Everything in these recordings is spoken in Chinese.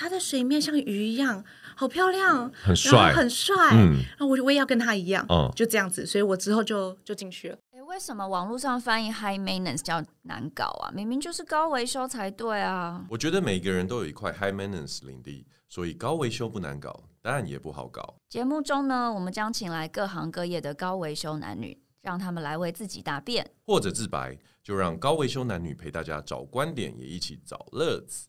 他在水面像鱼一样，好漂亮，很帅，很帅。嗯，然后我我也要跟他一样，嗯，就这样子，所以我之后就就进去了。哎，为什么网络上翻译 high maintenance 叫难搞啊？明明就是高维修才对啊！我觉得每个人都有一块 high maintenance 领地，所以高维修不难搞，当然也不好搞。节目中呢，我们将请来各行各业的高维修男女，让他们来为自己答辩，或者自白。就让高维修男女陪大家找观点，也一起找乐子。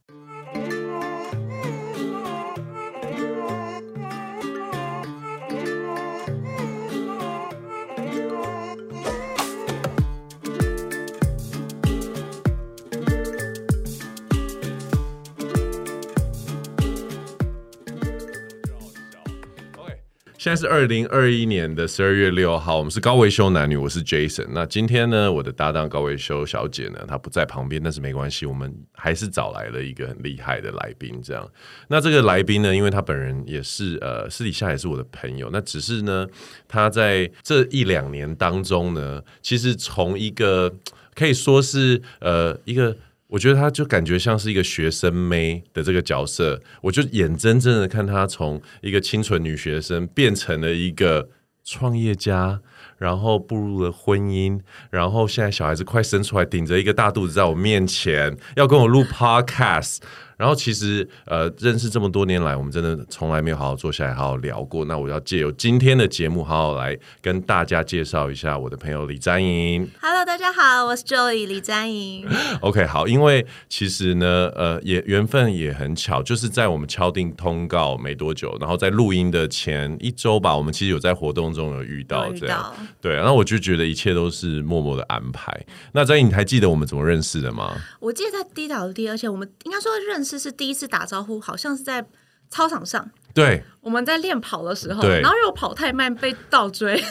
现在是二零二一年的十二月六号，我们是高维修男女，我是 Jason。那今天呢，我的搭档高维修小姐呢，她不在旁边，但是没关系，我们还是找来了一个很厉害的来宾。这样，那这个来宾呢，因为他本人也是呃私底下也是我的朋友，那只是呢，他在这一两年当中呢，其实从一个可以说是呃一个。我觉得她就感觉像是一个学生妹的这个角色，我就眼睁睁的看她从一个清纯女学生变成了一个创业家，然后步入了婚姻，然后现在小孩子快生出来，顶着一个大肚子在我面前要跟我录 podcast。然后其实呃，认识这么多年来，我们真的从来没有好好坐下来好好聊过。那我要借由今天的节目，好好来跟大家介绍一下我的朋友李占莹。Hello，大家好，我是 Joey 李占莹。OK，好，因为其实呢，呃，也缘分也很巧，就是在我们敲定通告没多久，然后在录音的前一周吧，我们其实有在活动中有遇到这样。对，然后我就觉得一切都是默默的安排。那张颖，你还记得我们怎么认识的吗？我记得在 DWD，而且我们应该说认识。这是第一次打招呼，好像是在操场上。对，我们在练跑的时候，然后又跑太慢被倒追。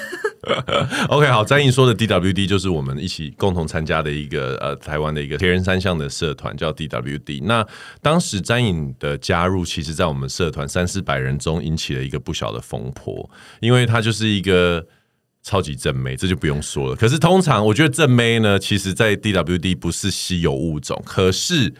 OK，好，詹颖说的 DWD 就是我们一起共同参加的一个呃台湾的一个铁人三项的社团，叫 DWD。那当时詹颖的加入，其实在我们社团三四百人中引起了一个不小的风波，因为他就是一个超级正妹，这就不用说了。可是通常我觉得正妹呢，其实在 DWD 不是稀有物种，可是。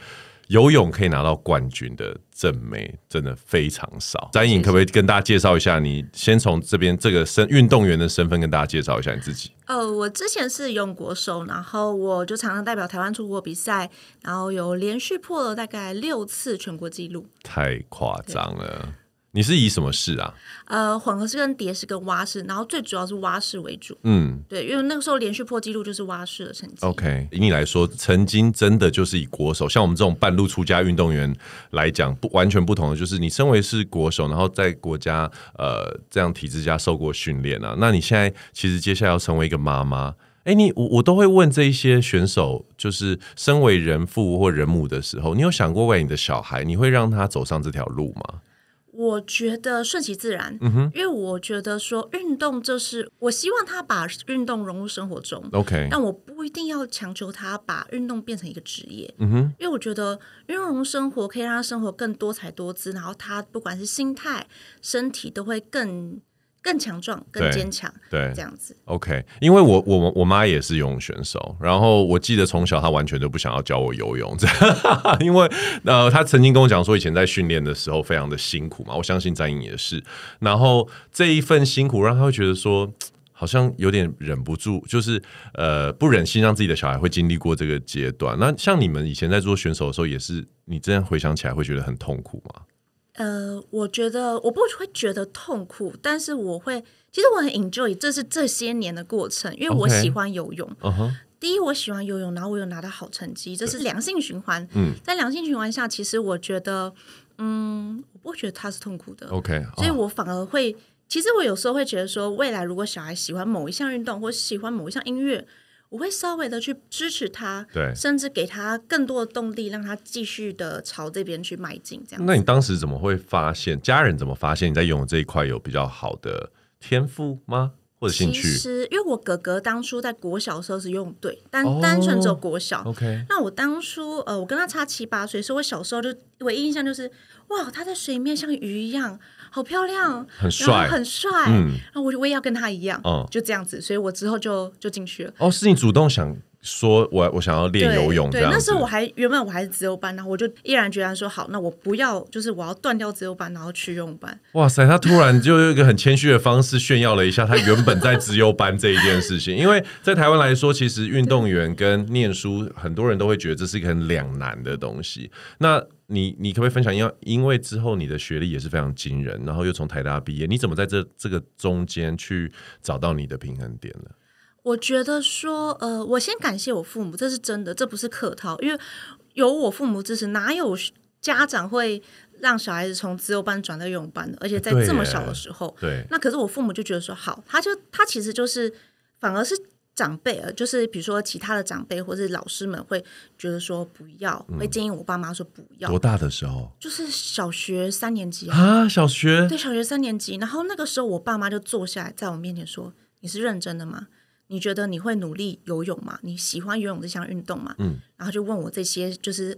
游泳可以拿到冠军的正妹真的非常少。詹颖可不可以跟大家介绍一下？你先从这边这个身运动员的身份跟大家介绍一下你自己。呃，我之前是游泳国手，然后我就常常代表台湾出国比赛，然后有连续破了大概六次全国纪录，太夸张了。你是以什么式啊？呃，混合式跟蝶式跟蛙式，然后最主要是蛙式为主。嗯，对，因为那个时候连续破纪录就是蛙式的成绩。OK，以你来说，曾经真的就是以国手，像我们这种半路出家运动员来讲，不完全不同的就是，你身为是国手，然后在国家呃这样体制下受过训练啊，那你现在其实接下来要成为一个妈妈，哎，你我我都会问这一些选手，就是身为人父或人母的时候，你有想过为你的小孩，你会让他走上这条路吗？我觉得顺其自然，嗯哼，因为我觉得说运动就是我希望他把运动融入生活中，OK，但我不一定要强求他把运动变成一个职业，嗯哼，因为我觉得运动融入生活可以让他生活更多彩多姿，然后他不管是心态、身体都会更。更强壮、更坚强，对，这样子。OK，因为我我我妈也是游泳选手，然后我记得从小她完全都不想要教我游泳，因为呃，她曾经跟我讲说，以前在训练的时候非常的辛苦嘛。我相信詹莹也是，然后这一份辛苦让她会觉得说，好像有点忍不住，就是呃不忍心让自己的小孩会经历过这个阶段。那像你们以前在做选手的时候，也是你这样回想起来会觉得很痛苦吗？呃，我觉得我不会觉得痛苦，但是我会，其实我很 enjoy，这是这些年的过程，因为我喜欢游泳。Okay. Uh-huh. 第一，我喜欢游泳，然后我有拿到好成绩，这是良性循环。嗯，在良性循环下，其实我觉得，嗯，我不会觉得它是痛苦的。OK，所以我反而会，其实我有时候会觉得说，未来如果小孩喜欢某一项运动，或喜欢某一项音乐。我会稍微的去支持他，对，甚至给他更多的动力，让他继续的朝这边去迈进。这样，那你当时怎么会发现？家人怎么发现你在游泳这一块有比较好的天赋吗？或者兴趣？其实，因为我哥哥当初在国小的时候是游泳队，但单纯走国小。Oh, OK，那我当初呃，我跟他差七八岁，所以我小时候就唯一印象就是，哇，他在水面像鱼一样。好漂亮，很帅，很帅。嗯，然后我我也要跟他一样，嗯，就这样子，所以我之后就就进去了。哦，是你主动想说我我想要练游泳这样那时候我还原本我还是自由班，然后我就毅然决然说好，那我不要，就是我要断掉自由班，然后去游泳班。哇塞，他突然就用一个很谦虚的方式炫耀了一下他原本在自由班这一件事情。因为在台湾来说，其实运动员跟念书，很多人都会觉得这是一个很两难的东西。那你你可不可以分享？因为因为之后你的学历也是非常惊人，然后又从台大毕业，你怎么在这这个中间去找到你的平衡点呢？我觉得说，呃，我先感谢我父母，这是真的，这不是客套，因为有我父母支持，哪有家长会让小孩子从自由班转到游泳班的？而且在这么小的时候，对，对，那可是我父母就觉得说，好，他就他其实就是反而是长辈，啊，就是比如说其他的长辈或是老师们会觉得说不要，嗯、会建议我爸妈说不要。多大的时候？就是小学三年级啊，小学对，小学三年级。然后那个时候，我爸妈就坐下来在我面前说：“你是认真的吗？”你觉得你会努力游泳吗？你喜欢游泳这项运动吗？嗯，然后就问我这些，就是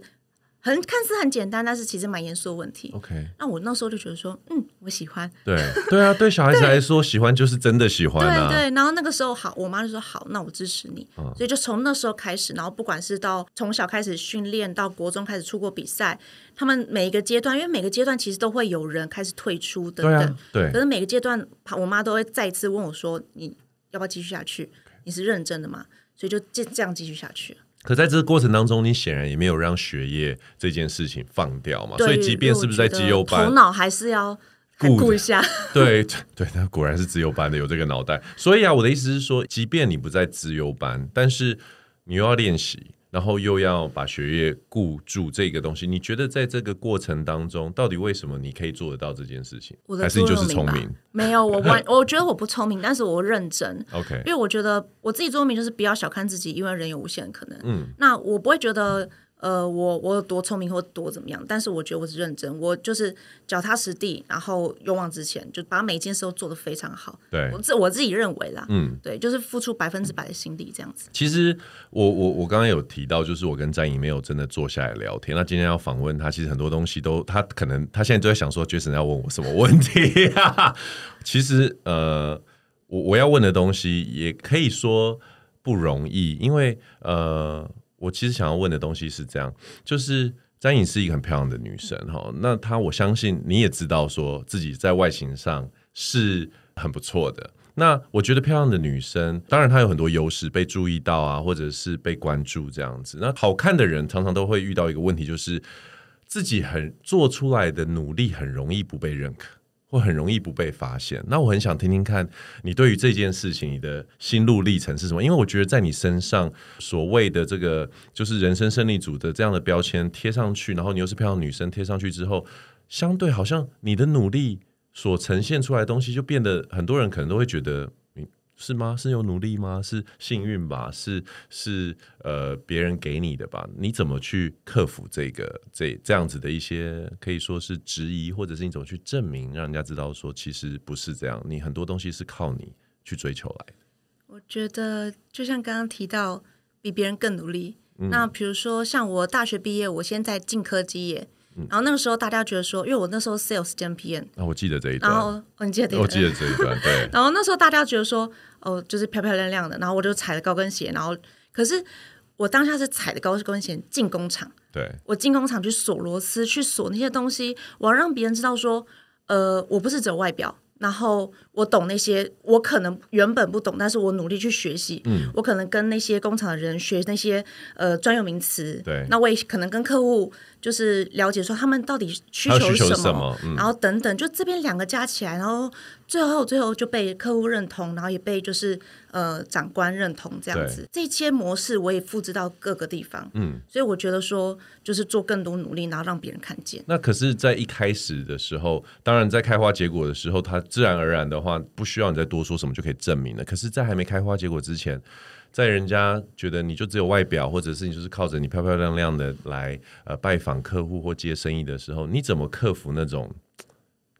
很看似很简单，但是其实蛮严肃的问题。OK，那我那时候就觉得说，嗯，我喜欢。对对啊，对小孩子来说，喜欢就是真的喜欢啊。对对，然后那个时候好，我妈就说好，那我支持你。嗯，所以就从那时候开始，然后不管是到从小开始训练，到国中开始出国比赛，他们每一个阶段，因为每个阶段其实都会有人开始退出等等。对啊，对。可是每个阶段，我妈都会再一次问我说，你要不要继续下去？你是认真的吗？所以就这这样继续下去。可在这个过程当中，你显然也没有让学业这件事情放掉嘛。所以即便是不是在绩优班，头脑还是要顾一下。对 对，那果然是自由班的，有这个脑袋。所以啊，我的意思是说，即便你不在资优班，但是你又要练习。然后又要把学业顾住这个东西，你觉得在这个过程当中，到底为什么你可以做得到这件事情？还是你就是聪明？没有，我完，我觉得我不聪明，但是我认真。OK，因为我觉得我自己聪明，就是不要小看自己，因为人有无限可能。嗯，那我不会觉得。呃，我我有多聪明或多怎么样？但是我觉得我是认真，我就是脚踏实地，然后勇往直前，就把每一件事都做得非常好。对，我自我自己认为啦，嗯，对，就是付出百分之百的心力这样子。其实我我我刚刚有提到，就是我跟詹颖没有真的坐下来聊天。那今天要访问他，其实很多东西都他可能他现在都在想说，Jason 要问我什么问题啊？其实呃，我我要问的东西也可以说不容易，因为呃。我其实想要问的东西是这样，就是詹颖是一个很漂亮的女生哈，那她我相信你也知道，说自己在外形上是很不错的。那我觉得漂亮的女生，当然她有很多优势，被注意到啊，或者是被关注这样子。那好看的人常常都会遇到一个问题，就是自己很做出来的努力很容易不被认可。会很容易不被发现。那我很想听听看你对于这件事情你的心路历程是什么？因为我觉得在你身上所谓的这个就是人生胜利组的这样的标签贴上去，然后你又是漂亮女生贴上去之后，相对好像你的努力所呈现出来的东西就变得很多人可能都会觉得。是吗？是有努力吗？是幸运吧？是是呃别人给你的吧？你怎么去克服这个这这样子的一些可以说是质疑，或者是你怎么去证明，让人家知道说其实不是这样？你很多东西是靠你去追求来的。我觉得就像刚刚提到，比别人更努力。嗯、那比如说像我大学毕业，我现在进科技业。然后那个时候大家觉得说，因为我那时候 sales 兼 PM，啊，我记得这一段。然后、哦、你记得这一段？我记得这一段。对。然后那时候大家觉得说，哦，就是漂漂亮亮的。然后我就踩着高跟鞋，然后可是我当下是踩着高跟鞋进工厂。对。我进工厂去锁螺丝，去锁那些东西，我要让别人知道说，呃，我不是只有外表。然后我懂那些，我可能原本不懂，但是我努力去学习。嗯，我可能跟那些工厂的人学那些呃专有名词。对，那我也可能跟客户就是了解说他们到底需求什么，什么嗯、然后等等，就这边两个加起来，然后最后最后就被客户认同，然后也被就是呃长官认同这样子。这些模式我也复制到各个地方。嗯，所以我觉得说就是做更多努力，然后让别人看见。那可是，在一开始的时候，当然在开花结果的时候，它。自然而然的话，不需要你再多说什么就可以证明了。可是，在还没开花结果之前，在人家觉得你就只有外表，或者是你就是靠着你漂漂亮亮的来呃拜访客户或接生意的时候，你怎么克服那种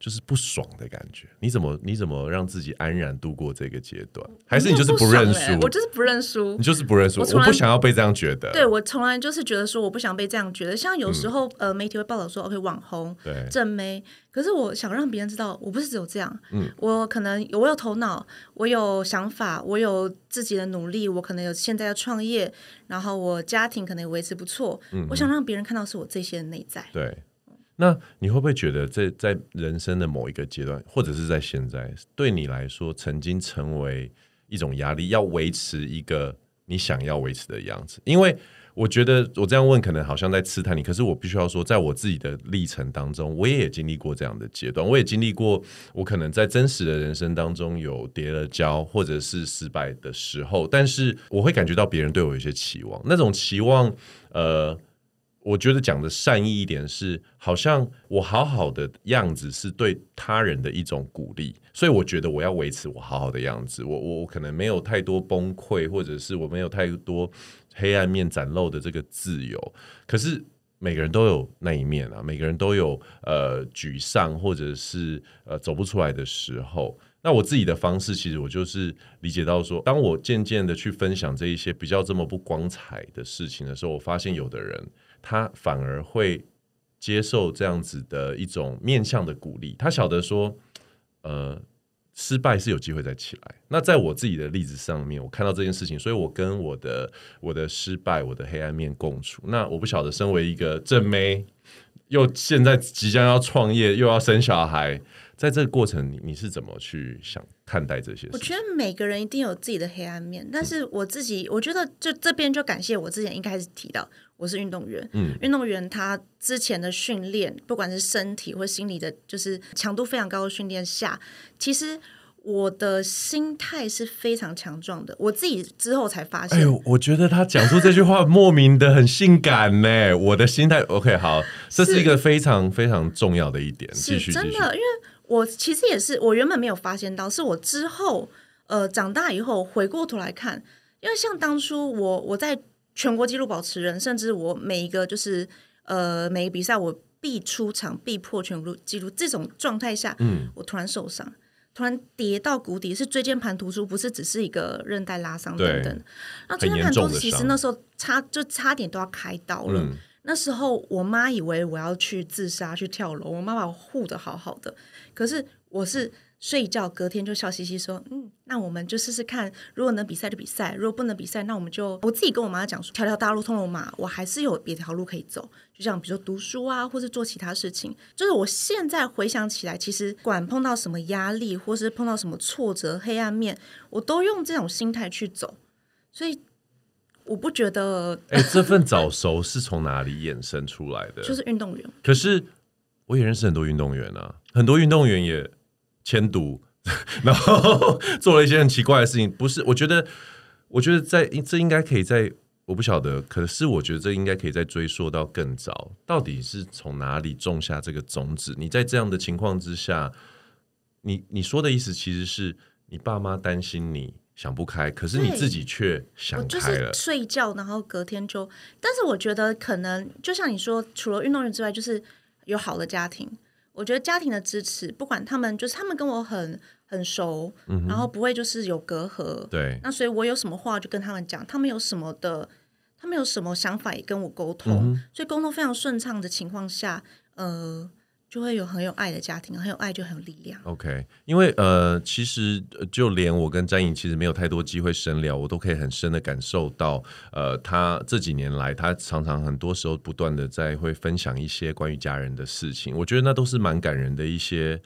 就是不爽的感觉。你怎么你怎么让自己安然度过这个阶段？还是你就是不认输？我就是不认输，你就是不认输。我，不想要被这样觉得。对，我从来就是觉得说，我不想被这样觉得。像有时候、嗯、呃，媒体会报道说，OK，网红对正妹。可是我想让别人知道，我不是只有这样。嗯，我可能我有头脑，我有想法，我有自己的努力，我可能有现在要创业，然后我家庭可能也维持不错。嗯，我想让别人看到是我这些的内在。对，那你会不会觉得在在人生的某一个阶段，或者是在现在，对你来说曾经成为一种压力，要维持一个你想要维持的样子？因为我觉得我这样问可能好像在刺探你，可是我必须要说，在我自己的历程当中，我也经历过这样的阶段，我也经历过我可能在真实的人生当中有跌了跤或者是失败的时候，但是我会感觉到别人对我有些期望，那种期望，呃，我觉得讲的善意一点是，好像我好好的样子是对他人的一种鼓励，所以我觉得我要维持我好好的样子，我我我可能没有太多崩溃，或者是我没有太多。黑暗面展露的这个自由，可是每个人都有那一面啊，每个人都有呃沮丧或者是呃走不出来的时候。那我自己的方式，其实我就是理解到说，当我渐渐的去分享这一些比较这么不光彩的事情的时候，我发现有的人他反而会接受这样子的一种面向的鼓励，他晓得说，呃。失败是有机会再起来。那在我自己的例子上面，我看到这件事情，所以我跟我的我的失败、我的黑暗面共处。那我不晓得，身为一个正妹，又现在即将要创业，又要生小孩，在这个过程，你你是怎么去想看待这些事？我觉得每个人一定有自己的黑暗面，但是我自己，我觉得就这边就感谢我之前一开始提到，我是运动员，嗯，运动员他之前的训练，不管是身体或心理的，就是强度非常高的训练下，其实我的心态是非常强壮的。我自己之后才发现，哎呦，我觉得他讲出这句话莫名的很性感呢。我的心态，OK，好，这是一个非常非常重要的一点。继续，真的，因为我其实也是，我原本没有发现到，是我之后呃长大以后回过头来看，因为像当初我我在。全国纪录保持人，甚至我每一个就是呃每一个比赛我必出场必破全国纪录这种状态下，嗯，我突然受伤，突然跌到谷底，是椎间盘突出，不是只是一个韧带拉伤等等。那椎间盘突出其实那时候差就差点都要开刀了。嗯、那时候我妈以为我要去自杀去跳楼，我妈把我护的好好的，可是我是。睡一觉，隔天就笑嘻嘻说：“嗯，那我们就试试看，如果能比赛就比赛，如果不能比赛，那我们就……我自己跟我妈讲说，条条大路通罗马，我还是有别条路可以走。就像比如说读书啊，或是做其他事情。就是我现在回想起来，其实管碰到什么压力，或是碰到什么挫折、黑暗面，我都用这种心态去走。所以我不觉得……哎、欸，这份早熟是从哪里衍生出来的？就是运动员。可是我也认识很多运动员啊，很多运动员也。”迁读，然后 做了一些很奇怪的事情。不是，我觉得，我觉得在这应该可以在，我不晓得，可是我觉得这应该可以再追溯到更早，到底是从哪里种下这个种子？你在这样的情况之下，你你说的意思其实是你爸妈担心你想不开，可是你自己却想开了。就是睡觉，然后隔天就，但是我觉得可能就像你说，除了运动员之外，就是有好的家庭。我觉得家庭的支持，不管他们就是他们跟我很很熟，嗯、然后不会就是有隔阂。对，那所以我有什么话就跟他们讲，他们有什么的，他们有什么想法也跟我沟通，嗯、所以沟通非常顺畅的情况下，呃。就会有很有爱的家庭，很有爱就很有力量。OK，因为呃，其实就连我跟詹颖其实没有太多机会深聊，我都可以很深的感受到，呃，他这几年来，他常常很多时候不断的在会分享一些关于家人的事情，我觉得那都是蛮感人的一些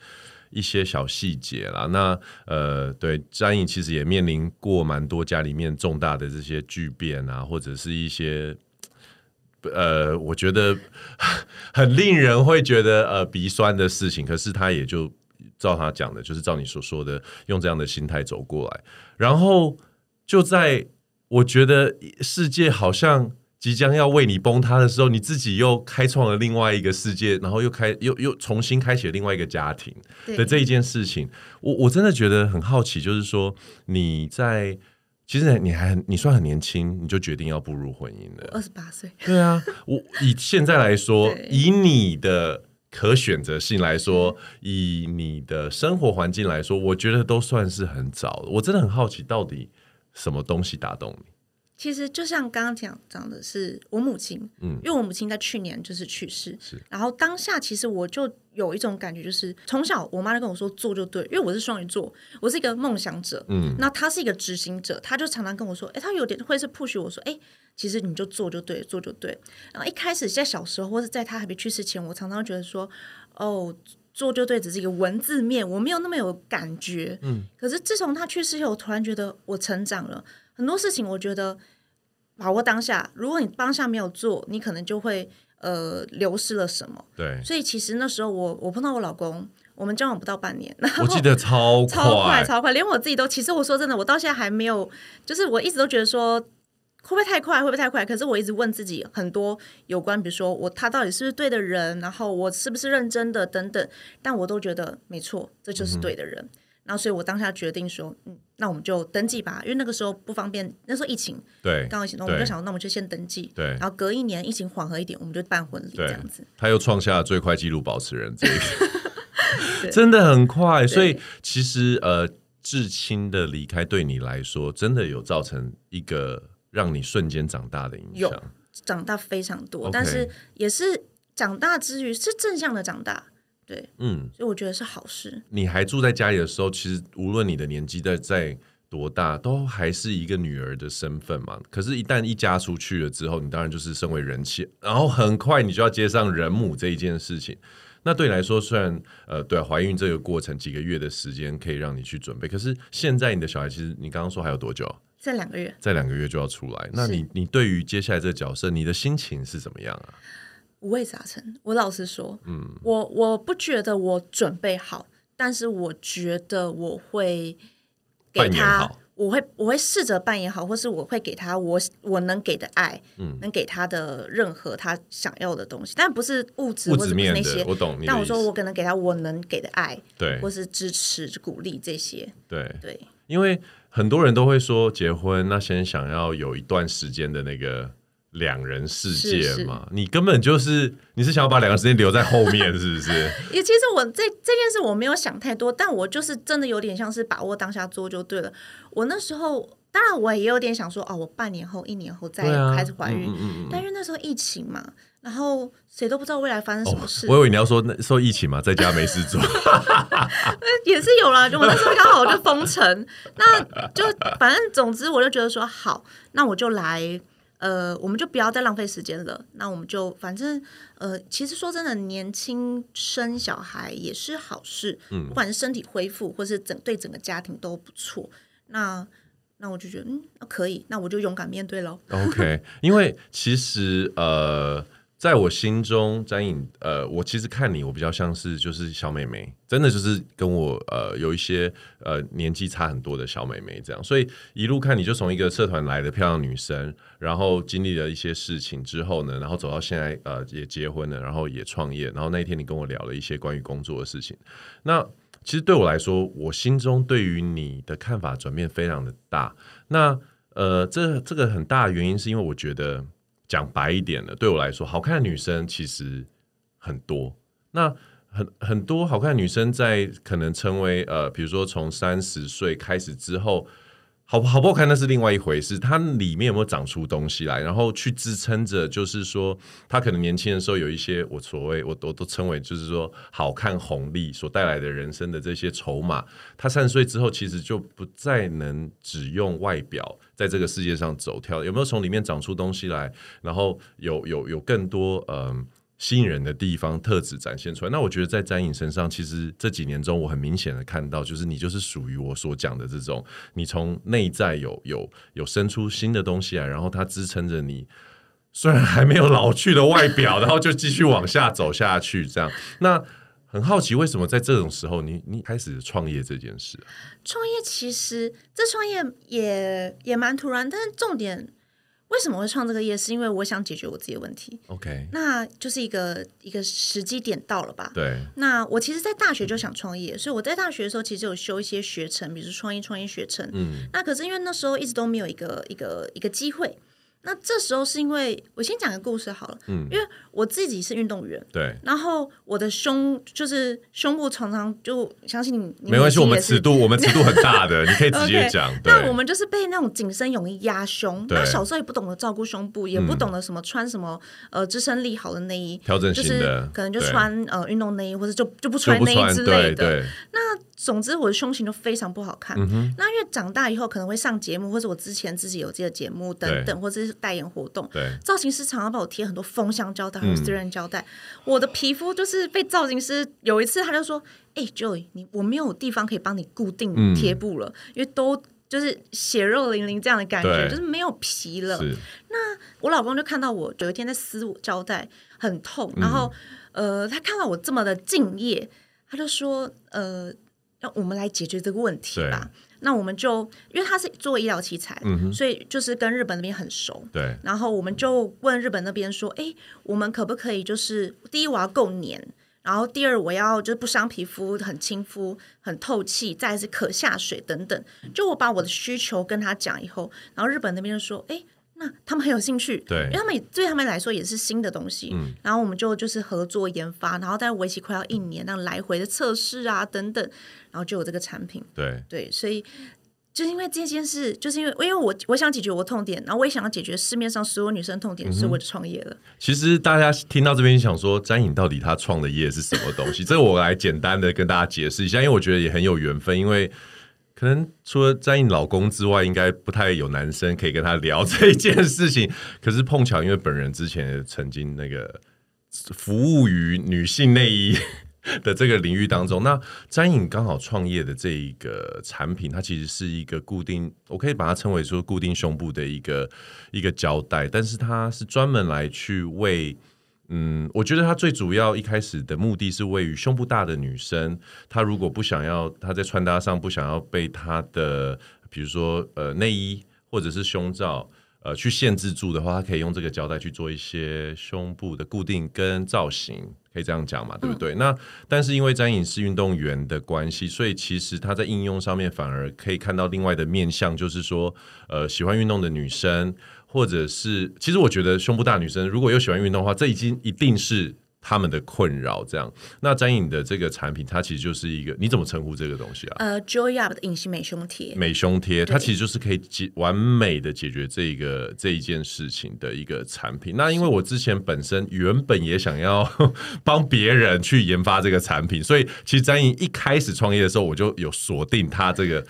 一些小细节啦。那呃，对，詹颖其实也面临过蛮多家里面重大的这些巨变啊，或者是一些。呃，我觉得很令人会觉得呃鼻酸的事情，可是他也就照他讲的，就是照你所说的，用这样的心态走过来。然后就在我觉得世界好像即将要为你崩塌的时候，你自己又开创了另外一个世界，然后又开又又重新开启了另外一个家庭的这一件事情。我我真的觉得很好奇，就是说你在。其实你还你算很年轻，你就决定要步入婚姻了。二十八岁。对啊，我以现在来说，以你的可选择性来说，以你的生活环境来说，我觉得都算是很早的。我真的很好奇，到底什么东西打动你？其实就像刚刚讲讲的是我母亲，嗯，因为我母亲在去年就是去世，是。然后当下其实我就有一种感觉，就是从小我妈就跟我说做就对，因为我是双鱼座，我是一个梦想者，嗯，那她是一个执行者，她就常常跟我说，哎，她有点会是 push 我说，哎，其实你就做就对，做就对。然后一开始在小时候或者在她还没去世前，我常常觉得说，哦，做就对，只是一个文字面，我没有那么有感觉，嗯。可是自从她去世后，我突然觉得我成长了。很多事情，我觉得把握当下。如果你当下没有做，你可能就会呃流失了什么。对，所以其实那时候我我碰到我老公，我们交往不到半年，我记得超快 超快超快，连我自己都。其实我说真的，我到现在还没有，就是我一直都觉得说会不会太快，会不会太快？可是我一直问自己很多有关，比如说我他到底是不是对的人，然后我是不是认真的等等，但我都觉得没错，这就是对的人。嗯然后，所以我当下决定说，嗯，那我们就登记吧，因为那个时候不方便，那时候疫情，对，刚好疫情，那我们就想，那我们就先登记，对，然后隔一年疫情缓和一点，我们就办婚礼这样子。他又创下了最快纪录保持人，这个 真的很快。所以其实呃，至亲的离开对你来说，真的有造成一个让你瞬间长大的影响，有长大非常多，但是也是长大之余是正向的长大。对，嗯，所以我觉得是好事。你还住在家里的时候，其实无论你的年纪在在多大，都还是一个女儿的身份嘛。可是，一旦一嫁出去了之后，你当然就是身为人妻，然后很快你就要接上人母这一件事情。那对你来说，虽然呃，对啊，怀孕这个过程几个月的时间可以让你去准备，可是现在你的小孩，其实你刚刚说还有多久？在两个月，在两个月就要出来。那你你对于接下来这个角色，你的心情是怎么样啊？五味杂陈，我老实说，嗯，我我不觉得我准备好，但是我觉得我会给他，我会我会试着扮演好，或是我会给他我我能给的爱，嗯，能给他的任何他想要的东西，但不是物质或者那些，我懂。但我说我可能给他我能给的爱，对，或是支持、鼓励这些，对对。因为很多人都会说结婚，那先想要有一段时间的那个。两人世界嘛，是是，你根本就是你是想要把两个时间留在后面，是不是？也 其实我这这件事我没有想太多，但我就是真的有点像是把握当下做就对了。我那时候当然我也有点想说，哦，我半年后、一年后再开始怀孕，啊嗯嗯嗯，但因为那时候疫情嘛，然后谁都不知道未来发生什么事。哦、我以为你要说那受疫情嘛，在家没事做，也是有啦。我那时候刚好就封城，那就反正总之我就觉得说好，那我就来。呃，我们就不要再浪费时间了。那我们就反正呃，其实说真的，年轻生小孩也是好事，嗯，不管是身体恢复，或是整对整个家庭都不错。那那我就觉得嗯，可以，那我就勇敢面对喽。OK，因为其实呃。在我心中，詹颖，呃，我其实看你，我比较像是就是小妹妹，真的就是跟我呃有一些呃年纪差很多的小妹妹这样，所以一路看你就从一个社团来的漂亮女生，然后经历了一些事情之后呢，然后走到现在呃也结婚了，然后也创业，然后那一天你跟我聊了一些关于工作的事情，那其实对我来说，我心中对于你的看法转变非常的大，那呃这这个很大的原因是因为我觉得。讲白一点的，对我来说，好看的女生其实很多。那很很多好看的女生在可能成为呃，比如说从三十岁开始之后。好不好不好看那是另外一回事，它里面有没有长出东西来，然后去支撑着，就是说，他可能年轻的时候有一些我所谓我我都称为就是说好看红利所带来的人生的这些筹码，他三十岁之后其实就不再能只用外表在这个世界上走跳，有没有从里面长出东西来，然后有有有更多嗯。吸引人的地方特质展现出来，那我觉得在詹颖身上，其实这几年中，我很明显的看到，就是你就是属于我所讲的这种，你从内在有有有生出新的东西来，然后它支撑着你，虽然还没有老去的外表，然后就继续往下走下去，这样。那很好奇，为什么在这种时候你，你你开始创业这件事？创业其实这创业也也蛮突然，但是重点。为什么会创这个业？是因为我想解决我自己的问题。OK，那就是一个一个时机点到了吧？对。那我其实，在大学就想创业，所以我在大学的时候，其实有修一些学程，比如说创业创业学程。嗯。那可是因为那时候一直都没有一个一个一个机会。那这时候是因为我先讲个故事好了，嗯，因为我自己是运动员，对，然后我的胸就是胸部常常就相信你，没关系，我们尺度我们尺度很大的，你可以直接讲。那我们就是被那种紧身泳衣压胸，那小时候也不懂得照顾胸部，也不懂得什么穿什么呃支撑力好的内衣，调整型的，可能就穿呃运动内衣或者就就不穿内衣之类的。那总之我的胸型就非常不好看。那因为长大以后可能会上节目，或者我之前自己有这个节目等等，或者是。代言活动，对，造型师常常帮我贴很多封箱胶带，私人交代。嗯、我的皮肤就是被造型师有一次他就说：“哎、欸、，Joy，你我没有地方可以帮你固定贴布了，嗯、因为都就是血肉淋淋这样的感觉，就是没有皮了。”那我老公就看到我有一天在撕胶带，很痛，然后、嗯、呃，他看到我这么的敬业，他就说：“呃，让我们来解决这个问题吧。”那我们就因为他是做医疗器材，嗯、所以就是跟日本那边很熟。对，然后我们就问日本那边说：“哎，我们可不可以就是第一我要够黏，然后第二我要就是不伤皮肤，很亲肤，很透气，再是可下水等等。”就我把我的需求跟他讲以后，然后日本那边就说：“哎。”那他们很有兴趣，对，因为他们对他们来说也是新的东西，嗯，然后我们就就是合作研发，然后在为期快要一年，那来回的测试啊等等，然后就有这个产品，对对，所以就是因为这件事，就是因为因为我我想解决我痛点，然后我也想要解决市面上所有女生痛点，嗯、所以我就创业了。其实大家听到这边想说，詹颖到底她创的业是什么东西？这我来简单的跟大家解释一下，因为我觉得也很有缘分，因为。可能除了詹颖老公之外，应该不太有男生可以跟他聊这一件事情。可是碰巧，因为本人之前曾经那个服务于女性内衣 的这个领域当中，那詹颖刚好创业的这一个产品，它其实是一个固定，我可以把它称为说固定胸部的一个一个胶带，但是它是专门来去为。嗯，我觉得它最主要一开始的目的是位于胸部大的女生，她如果不想要她在穿搭上不想要被她的，比如说呃内衣或者是胸罩呃去限制住的话，她可以用这个胶带去做一些胸部的固定跟造型，可以这样讲嘛，对不对？嗯、那但是因为詹颖是运动员的关系，所以其实她在应用上面反而可以看到另外的面向，就是说呃喜欢运动的女生。或者是，其实我觉得胸部大女生如果又喜欢运动的话，这已经一定是他们的困扰。这样，那詹颖的这个产品，它其实就是一个，你怎么称呼这个东西啊？呃，Joy Up 的隐形美胸贴，美胸贴，它其实就是可以解完美的解决这个这一件事情的一个产品。那因为我之前本身原本也想要 帮别人去研发这个产品，所以其实詹颖一开始创业的时候，我就有锁定它这个。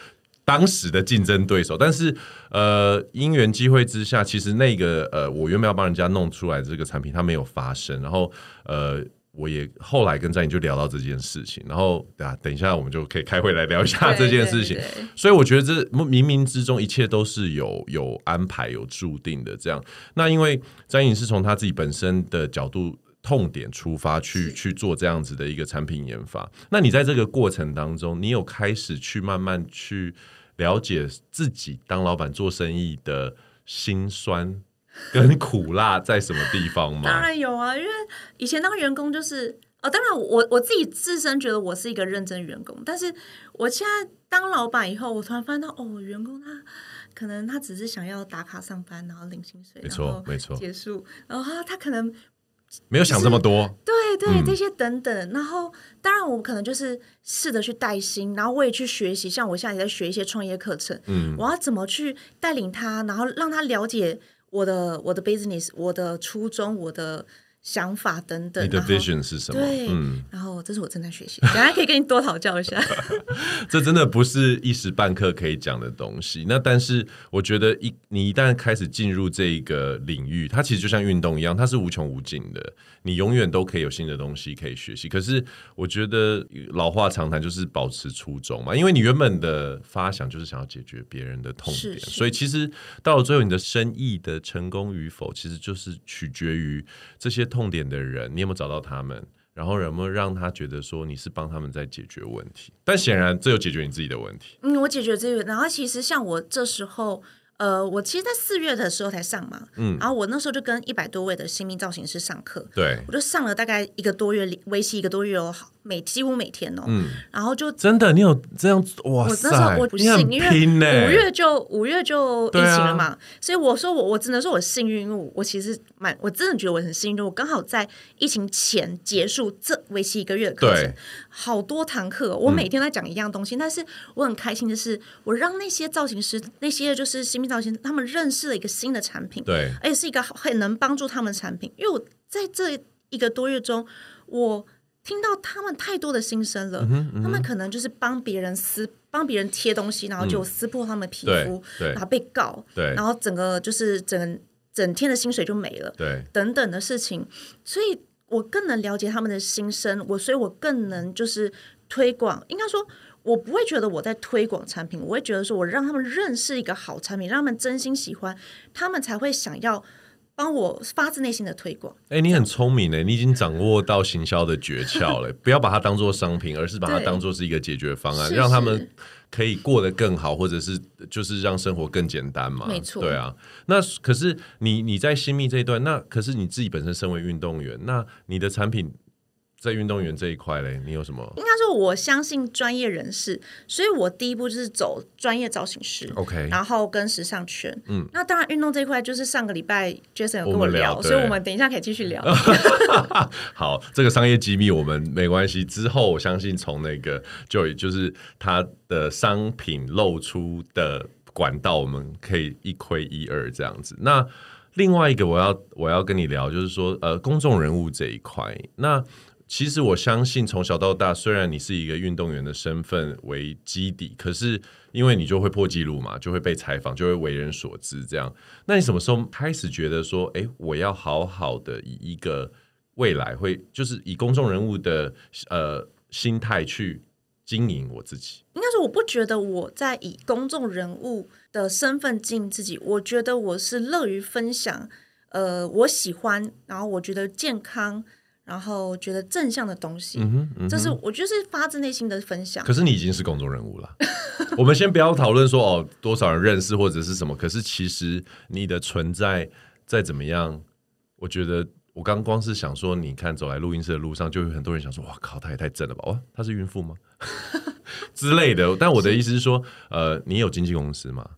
当时的竞争对手，但是呃，因缘机会之下，其实那个呃，我原本要帮人家弄出来的这个产品，它没有发生。然后呃，我也后来跟张颖就聊到这件事情，然后对啊，等一下我们就可以开会来聊一下 这件事情。对对对，所以我觉得这冥冥之中一切都是有有安排、有注定的。这样，那因为张颖是从他自己本身的角度。痛点出发去去做这样子的一个产品研发，那你在这个过程当中，你有开始去慢慢去了解自己当老板做生意的辛酸跟苦辣在什么地方吗？当然有啊，因为以前当员工就是哦，当然我我自己自身觉得我是一个认真员工，但是我现在当老板以后，我突然发现到哦，员工他可能他只是想要打卡上班，然后领薪水，没错没错，结束，然后他他可能。没有想这么多，对对，这些等等。嗯、然后，当然，我可能就是试着去带薪，然后我也去学习。像我现在也在学一些创业课程，嗯，我要怎么去带领他，然后让他了解我的我的 business，我的初衷，我的。想法等等，你的 vision 是什么？对，嗯，然后这是我正在学习，等下可以跟你多讨教一下。这真的不是一时半刻可以讲的东西。那但是我觉得一你一旦开始进入这一个领域，它其实就像运动一样，它是无穷无尽的，你永远都可以有新的东西可以学习。可是我觉得老话常谈，就是保持初衷嘛，因为你原本的发想就是想要解决别人的痛点，是是，所以其实到了最后，你的生意的成功与否，其实就是取决于这些痛。痛点的人，你有没有找到他们？然后有没有让他觉得说你是帮他们在解决问题？但显然这有解决你自己的问题。嗯，我解决这个。然后其实像我这时候，呃，我其实，在四月的时候才上嘛，嗯，然后我那时候就跟一百多位的新秘造型师上课，对，我就上了大概一个多月，为期一个多月哦，每几乎每天哦，嗯，然后就真的，你有这样哇塞，我那时候我不信，因为五月就五月就疫情了嘛，啊、所以我说我我只能说我幸运，因为我我其实蛮我真的觉得我很幸运，就我刚好在疫情前结束这为期一个月的课程，好多堂课，我每天在讲一样东西，嗯、但是我很开心的是，我让那些造型师，那些就是新他们认识了一个新的产品，对，而且是一个很能帮助他们的产品。因为我在这一个多月中，我听到他们太多的心声了。嗯嗯，他们可能就是帮别人撕、帮别人贴东西，然后就撕破他们皮肤，嗯、然后被告，然后整个就是整整天的薪水就没了，对，等等的事情。所以我更能了解他们的心声，我所以，我更能就是推广，应该说。我不会觉得我在推广产品，我会觉得说，我让他们认识一个好产品，让他们真心喜欢，他们才会想要帮我发自内心的推广。哎、欸，你很聪明呢，你已经掌握到行销的诀窍了。不要把它当做商品，而是把它当做是一个解决方案，让他们可以过得更好，或者是就是让生活更简单嘛。没错，对啊。那可是你你在新密这一段，那可是你自己本身身为运动员，那你的产品。在运动员这一块嘞，你有什么？应该说，我相信专业人士，所以我第一步就是走专业造型师，OK，然后跟时尚圈。嗯，那当然，运动这一块就是上个礼拜 Jason 有跟我聊，所以我们等一下可以继续聊。好，这个商业机密我们没关系。之后我相信从那个 Joy 就是他的商品露出的管道，我们可以一窥一二这样子。那另外一个我要我要跟你聊，就是说呃，公众人物这一块，那。其实我相信，从小到大，虽然你是一个运动员的身份为基底，可是因为你就会破纪录嘛，就会被采访，就会为人所知。这样，那你什么时候开始觉得说，哎，我要好好的以一个未来会，就是以公众人物的呃心态去经营我自己？应该说，我不觉得我在以公众人物的身份经营自己，我觉得我是乐于分享，呃，我喜欢，然后我觉得健康。然后觉得正向的东西，嗯哼嗯哼，这是我就是发自内心的分享。可是你已经是公众人物了，我们先不要讨论说哦多少人认识或者是什么。可是其实你的存在再怎么样，我觉得我刚光是想说，你看走来录音室的路上，就有很多人想说，哇靠，她也太正了吧？哇，她是孕妇吗？之类的。但我的意思是说，呃，你有经纪公司吗？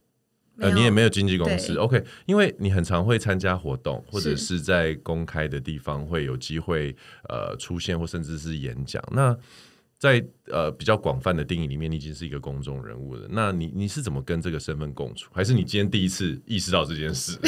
呃，你也没有经纪公司，OK？因为你很常会参加活动，或者是在公开的地方会有机会呃出现，或甚至是演讲。那在呃比较广泛的定义里面，你已经是一个公众人物了。那你你是怎么跟这个身份共处？还是你今天第一次意识到这件事？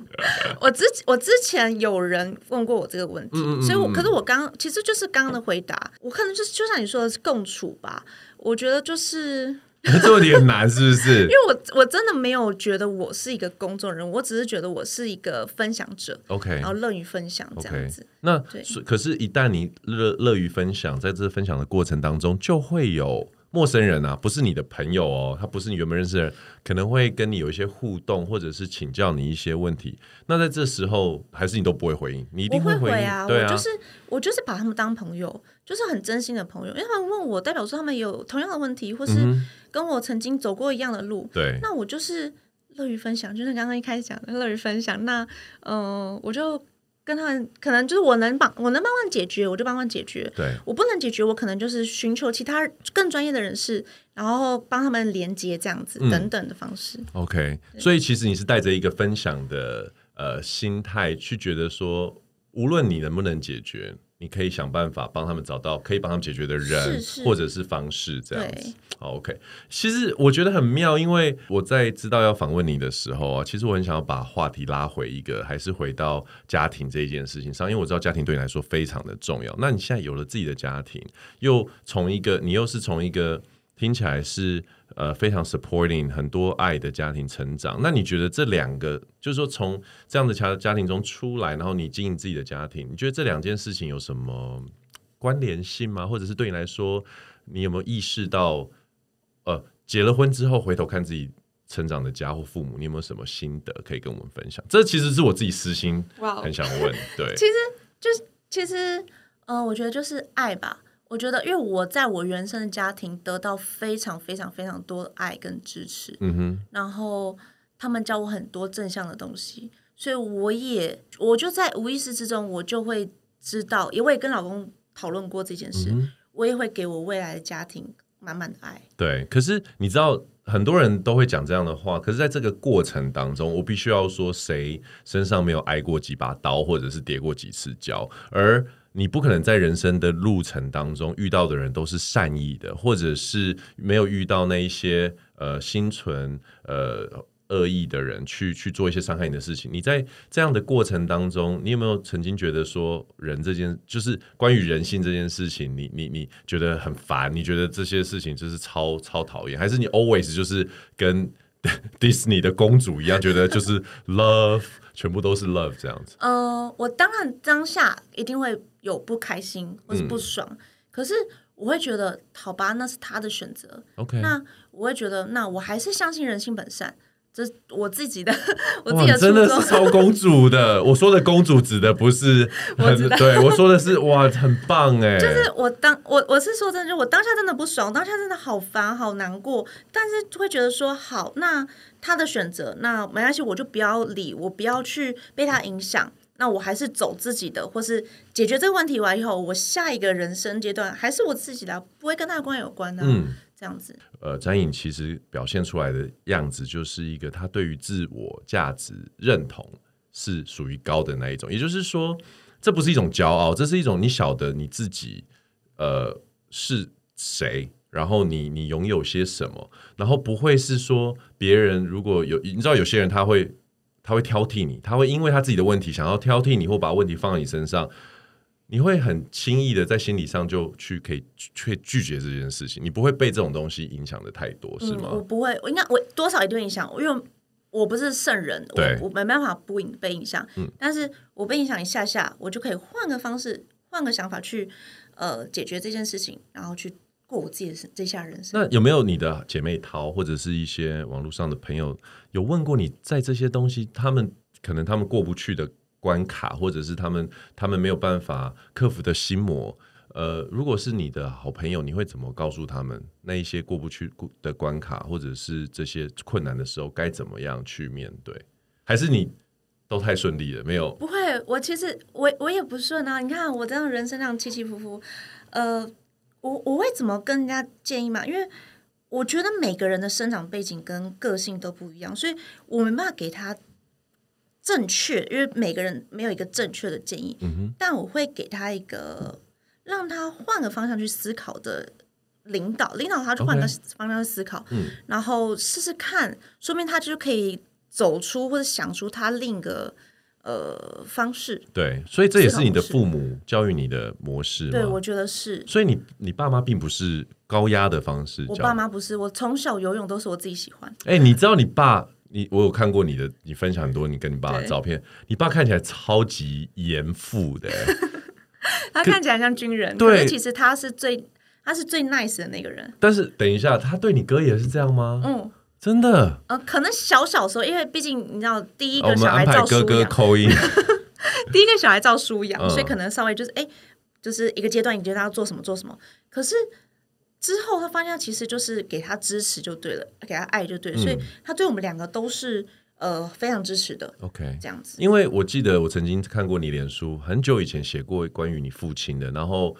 我之我之前有人问过我这个问题，嗯嗯嗯，所以我可是我刚其实就是刚刚的回答，我可能就是就像你说的是共处吧。我觉得就是。这点难是不是？因为我我真的没有觉得我是一个公众人物，我只是觉得我是一个分享者。OK，然后乐于分享这样子。Okay. 那对可是，一旦你乐乐于分享，在这分享的过程当中，就会有。陌生人啊，不是你的朋友哦，他不是你原本认识的人，可能会跟你有一些互动，或者是请教你一些问题。那在这时候，还是你都不会回应？你一定会回应。对啊，我就是我就是把他们当朋友，就是很真心的朋友，因为他们问我，代表说他们有同样的问题，或是跟我曾经走过一样的路。嗯、对，那我就是乐于分享，就像刚刚一开始讲的，乐于分享。那嗯、呃，我就。跟他们可能就是我能帮，我能帮忙解决，我就帮忙解决。对，我不能解决，我可能就是寻求其他更专业的人士，然后帮他们连接这样子、嗯、等等的方式。OK，所以其实你是带着一个分享的呃心态去觉得说，无论你能不能解决。你可以想办法帮他们找到可以帮他们解决的人，或者是方式，这样子。好，OK。其实我觉得很妙，因为我在知道要访问你的时候啊，其实我很想要把话题拉回一个，还是回到家庭这一件事情上，因为我知道家庭对你来说非常的重要。那你现在有了自己的家庭，又从一个，你又是从一个听起来是。呃，非常 supporting 很多爱的家庭成长。那你觉得这两个，就是说从这样的家家庭中出来，然后你经营自己的家庭，你觉得这两件事情有什么关联性吗？或者是对你来说，你有没有意识到，呃，结了婚之后回头看自己成长的家或父母，你有没有什么心得可以跟我们分享？这其实是我自己私心很想问。Wow. 对，其实就是其实，呃，我觉得就是爱吧。我觉得，因为我在我原生的家庭得到非常非常非常多的爱跟支持，嗯哼，然后他们教我很多正向的东西，所以我也我就在无意识之中，我就会知道，因为我也跟老公讨论过这件事，嗯、我也会给我未来的家庭满满的爱。对，可是你知道，很多人都会讲这样的话，可是在这个过程当中，我必须要说，谁身上没有挨过几把刀，或者是跌过几次跤，而你不可能在人生的路程当中遇到的人都是善意的，或者是没有遇到那一些呃心存呃恶意的人去去做一些伤害你的事情。你在这样的过程当中，你有没有曾经觉得说人这件就是关于人性这件事情，你你你觉得很烦？你觉得这些事情就是超超讨厌？还是你 always 就是跟 Disney 的公主一样，觉得就是 love 全部都是 love 这样子？呃，我当然当下一定会。有不开心或是不爽，嗯、可是我会觉得，好吧，那是他的选择。OK，那我会觉得，那我还是相信人性本善。这是我自己的，我自己的真的是 超公主的。我说的公主指的不是很，我对我说的是哇，很棒哎。就是我当我我是说真的，就我当下真的不爽，当下真的好烦好难过，但是会觉得说好，那他的选择，那没关系，我就不要理，我不要去被他影响。那我还是走自己的，或是解决这个问题完以后，我下一个人生阶段还是我自己的，不会跟他的关系有关的。嗯，这样子。呃，詹颖其实表现出来的样子，就是一个他对于自我价值认同是属于高的那一种。也就是说，这不是一种骄傲，这是一种你晓得你自己呃是谁，然后你你拥有些什么，然后不会是说别人如果有，你知道有些人他会。他会挑剔你，他会因为他自己的问题想要挑剔你，或把问题放在你身上，你会很轻易的在心理上就去可以去拒绝这件事情，你不会被这种东西影响的太多，是吗？嗯、我不会，我应该我多少一定影响，因为我不是圣人，对我我没办法不影被影响，嗯，但是我被影响一下下，我就可以换个方式，换个想法去呃解决这件事情，然后去。过我自己的这下人生。那有没有你的姐妹淘或者是一些网络上的朋友有问过你，在这些东西，他们可能他们过不去的关卡，或者是他们他们没有办法克服的心魔？呃，如果是你的好朋友，你会怎么告诉他们那一些过不去的关卡，或者是这些困难的时候该怎么样去面对？还是你都太顺利了？没有？不会，我其实我我也不顺啊。你看我这样人生这样起起伏伏，呃。我我会怎么跟人家建议嘛？因为我觉得每个人的生长背景跟个性都不一样，所以我没办法给他正确，因为每个人没有一个正确的建议。嗯哼。但我会给他一个让他换个方向去思考的领导，领导他就换个方向去思考，嗯，然后试试看，说明他就可以走出或者想出他另一个。呃，方式对，所以这也是你的父母教育你的模式。对，我觉得是。所以你你爸妈并不是高压的方式，我爸妈不是。我从小游泳都是我自己喜欢。哎、欸，你知道你爸？你我有看过你的，你分享很多你跟你爸的照片。你爸看起来超级严父的，他看起来像军人，对，其实他是最他是最 nice 的那个人。但是等一下，他对你哥也是这样吗？嗯。真的？呃，可能小小时候，因为毕竟你知道，第一个小孩照书养，哥哥扣音 第一个小孩照书养，嗯、所以可能稍微就是哎，就是一个阶段，你觉得他要做什么做什么。可是之后他发现，其实就是给他支持就对了，给他爱就对了。嗯、所以他对我们两个都是呃非常支持的。OK，这样子。因为我记得我曾经看过你脸书，很久以前写过关于你父亲的，然后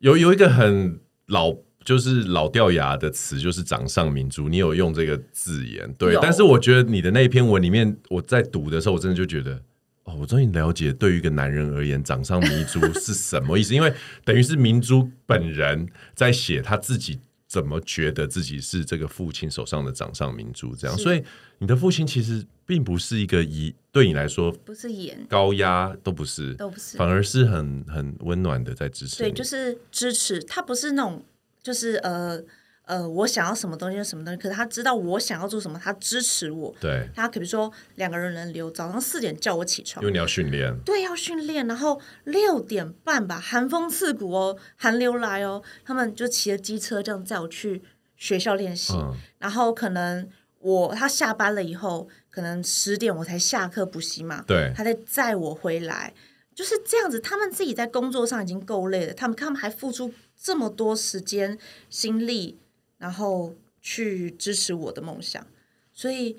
有有一个很老。就是老掉牙的词，就是掌上明珠。你有用这个字眼，对。但是我觉得你的那一篇文里面，我在读的时候，我真的就觉得，哦，我终于了解，对于一个男人而言，掌上明珠是什么意思。因为等于是明珠本人在写他自己怎么觉得自己是这个父亲手上的掌上明珠，这样。所以你的父亲其实并不是一个以对你来说不是严高压，都不是，都不是，反而是很很温暖的在支持。对，就是支持。他不是那种。就是呃呃，我想要什么东西就什么东西，可是他知道我想要做什么，他支持我。对，他比如说两个人轮流，早上四点叫我起床，因为你要训练。对，要训练，然后六点半吧，寒风刺骨哦，寒流来哦，他们就骑着机车这样载我去学校练习。嗯、然后可能我他下班了以后，可能十点我才下课补习嘛，对，他在载我回来，就是这样子。他们自己在工作上已经够累了，他们他们还付出。这么多时间心力，然后去支持我的梦想，所以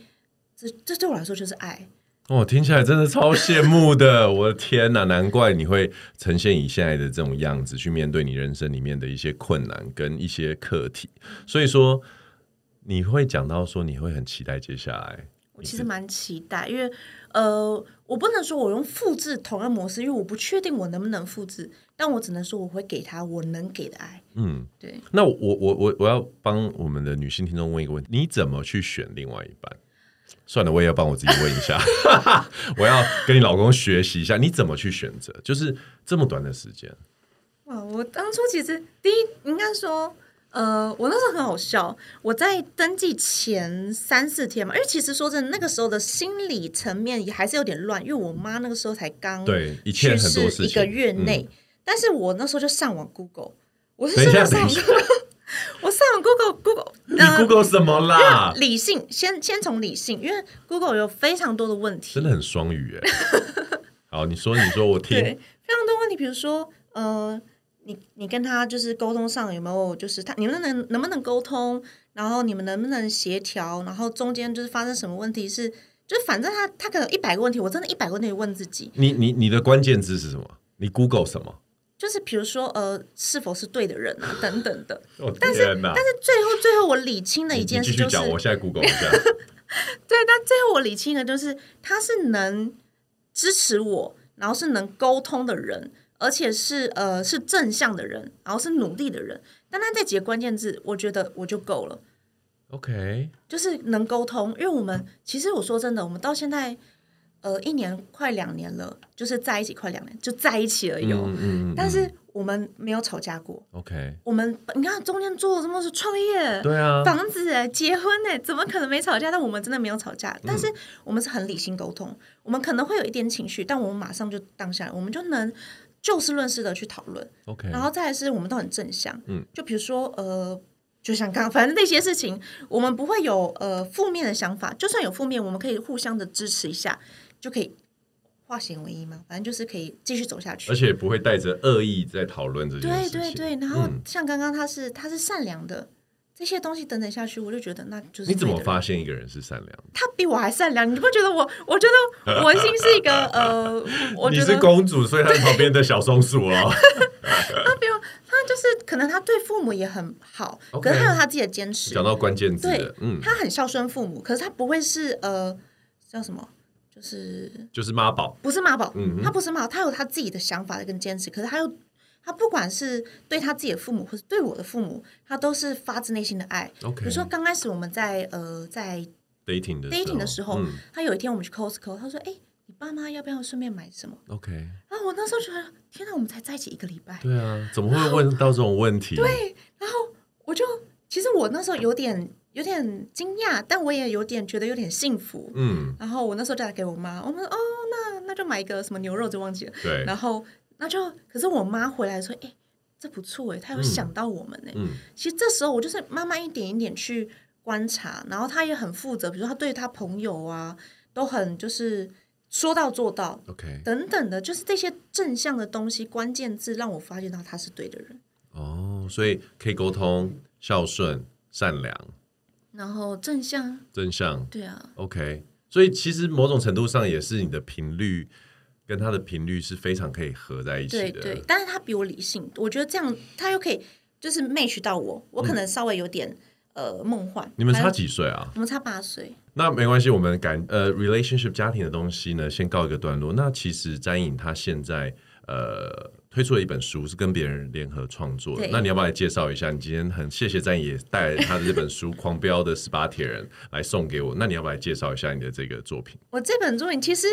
这这对我来说就是爱。哦，听起来真的超羡慕的，我的天哪！难怪你会呈现以现在的这种样子去面对你人生里面的一些困难跟一些课题。所以说，你会讲到说你会很期待接下来。我其实蛮期待，因为呃，我不能说我用复制同样模式，因为我不确定我能不能复制，但我只能说我会给他我能给的爱。嗯，对。那我我我我要帮我们的女性听众问一个问题：你怎么去选另外一半？算了，我也要帮我自己问一下，我要跟你老公学习一下，你怎么去选择？就是这么短的时间。哇，我当初其实第一应该说，呃，我那时候很好笑，我在登记前三四天嘛，因为其实说真的，那个时候的心理层面也还是有点乱，因为我妈那个时候才刚对一切很多事情一个月内，嗯、但是我那时候就上网 Google，我是上网。我上网 Google，Google，你 Google 什么啦？理性，先先从理性，因为 Google 有非常多的问题，真的很双语哎。好，你说，你说，我听。对，非常多问题，比如说，呃，你你跟他就是沟通上有没有，就是他你们能能不能沟通，然后你们能不能协调，然后中间就是发生什么问题是，就反正他他可能一百个问题，我真的一百个问题问自己。你你你的关键字是什么？你 Google 什么？就是比如说，呃，是否是对的人啊，等等的。哦、但是，但是最后，最后我理清了一件事就是，我现在 Google 一下。对，但最后我理清的就是，他是能支持我，然后是能沟通的人，而且是呃是正向的人，然后是努力的人。单单这几个关键字，我觉得我就够了。OK，就是能沟通，因为我们其实我说真的，我们到现在。呃，一年快两年了，就是在一起快两年，就在一起而已。嗯嗯。但是我们没有吵架过。OK。我们你看中间做了这么多创业，对啊，房子哎，结婚哎，怎么可能没吵架？但我们真的没有吵架。但是我们是很理性沟通，我们可能会有一点情绪，但我们马上就当下来，我们就能就事论事的去讨论。OK。然后再来是我们都很正向。嗯。就比如说呃，就像刚刚反正那些事情，我们不会有呃负面的想法，就算有负面，我们可以互相的支持一下。就可以化险为夷嘛，反正就是可以继续走下去，而且不会带着恶意在讨论这件事情。对对对，然后像刚刚他是、嗯、他是善良的，这些东西等等下去，我就觉得那就是。你怎么发现一个人是善良？他比我还善良，你不觉得我？我觉得文心是一个呃，我觉得你是公主，所以他是旁边的小松鼠哦。他比如他就是可能他对父母也很好，okay, 可是他有他自己的坚持。讲到关键字，对，嗯，他很孝顺父母，可是他不会是呃叫什么？就是就是妈宝，不是妈宝，嗯，他不是妈宝，他有他自己的想法跟坚持。可是他又，他不管是对他自己的父母，或是对我的父母，他都是发自内心的爱。如说刚开始我们在呃在 dating 的 dating 的时候，嗯、他有一天我们去 Costco，他说：“哎、欸，你爸妈要不要顺便买什么？”OK，然后我那时候觉得，天哪，我们才在一起一个礼拜，对啊，怎么会问到这种问题？对，然后我就其实我那时候有点。有点惊讶，但我也有点觉得有点幸福。嗯，然后我那时候就打给我妈，我们说哦，那那就买一个什么牛肉，就忘记了。对，然后那就，可是我妈回来说，哎，这不错哎，她有想到我们呢。嗯，其实这时候我就是慢慢一点一点去观察，然后她也很负责，比如说她对她朋友啊，都很就是说到做到。OK，等等的，就是这些正向的东西，关键字让我发现到他是对的人。哦，所以可以沟通、孝顺、善良。然后正向，正向，对啊，OK，所以其实某种程度上也是你的频率跟他的频率是非常可以合在一起的，对对。但是他比我理性，我觉得这样他又可以就是 match 到我，我可能稍微有点、嗯、呃梦幻。你们差几岁啊？我们差八岁。那没关系，我们感呃 relationship 家庭的东西呢，先告一个段落。那其实詹颖他现在呃。推出了一本书，是跟别人联合创作的。那你要不要来介绍一下？你今天很谢谢詹颖也带他的这本书《狂飙的十八铁人》来送给我。那你要不要来介绍一下你的这个作品？我这本作品其实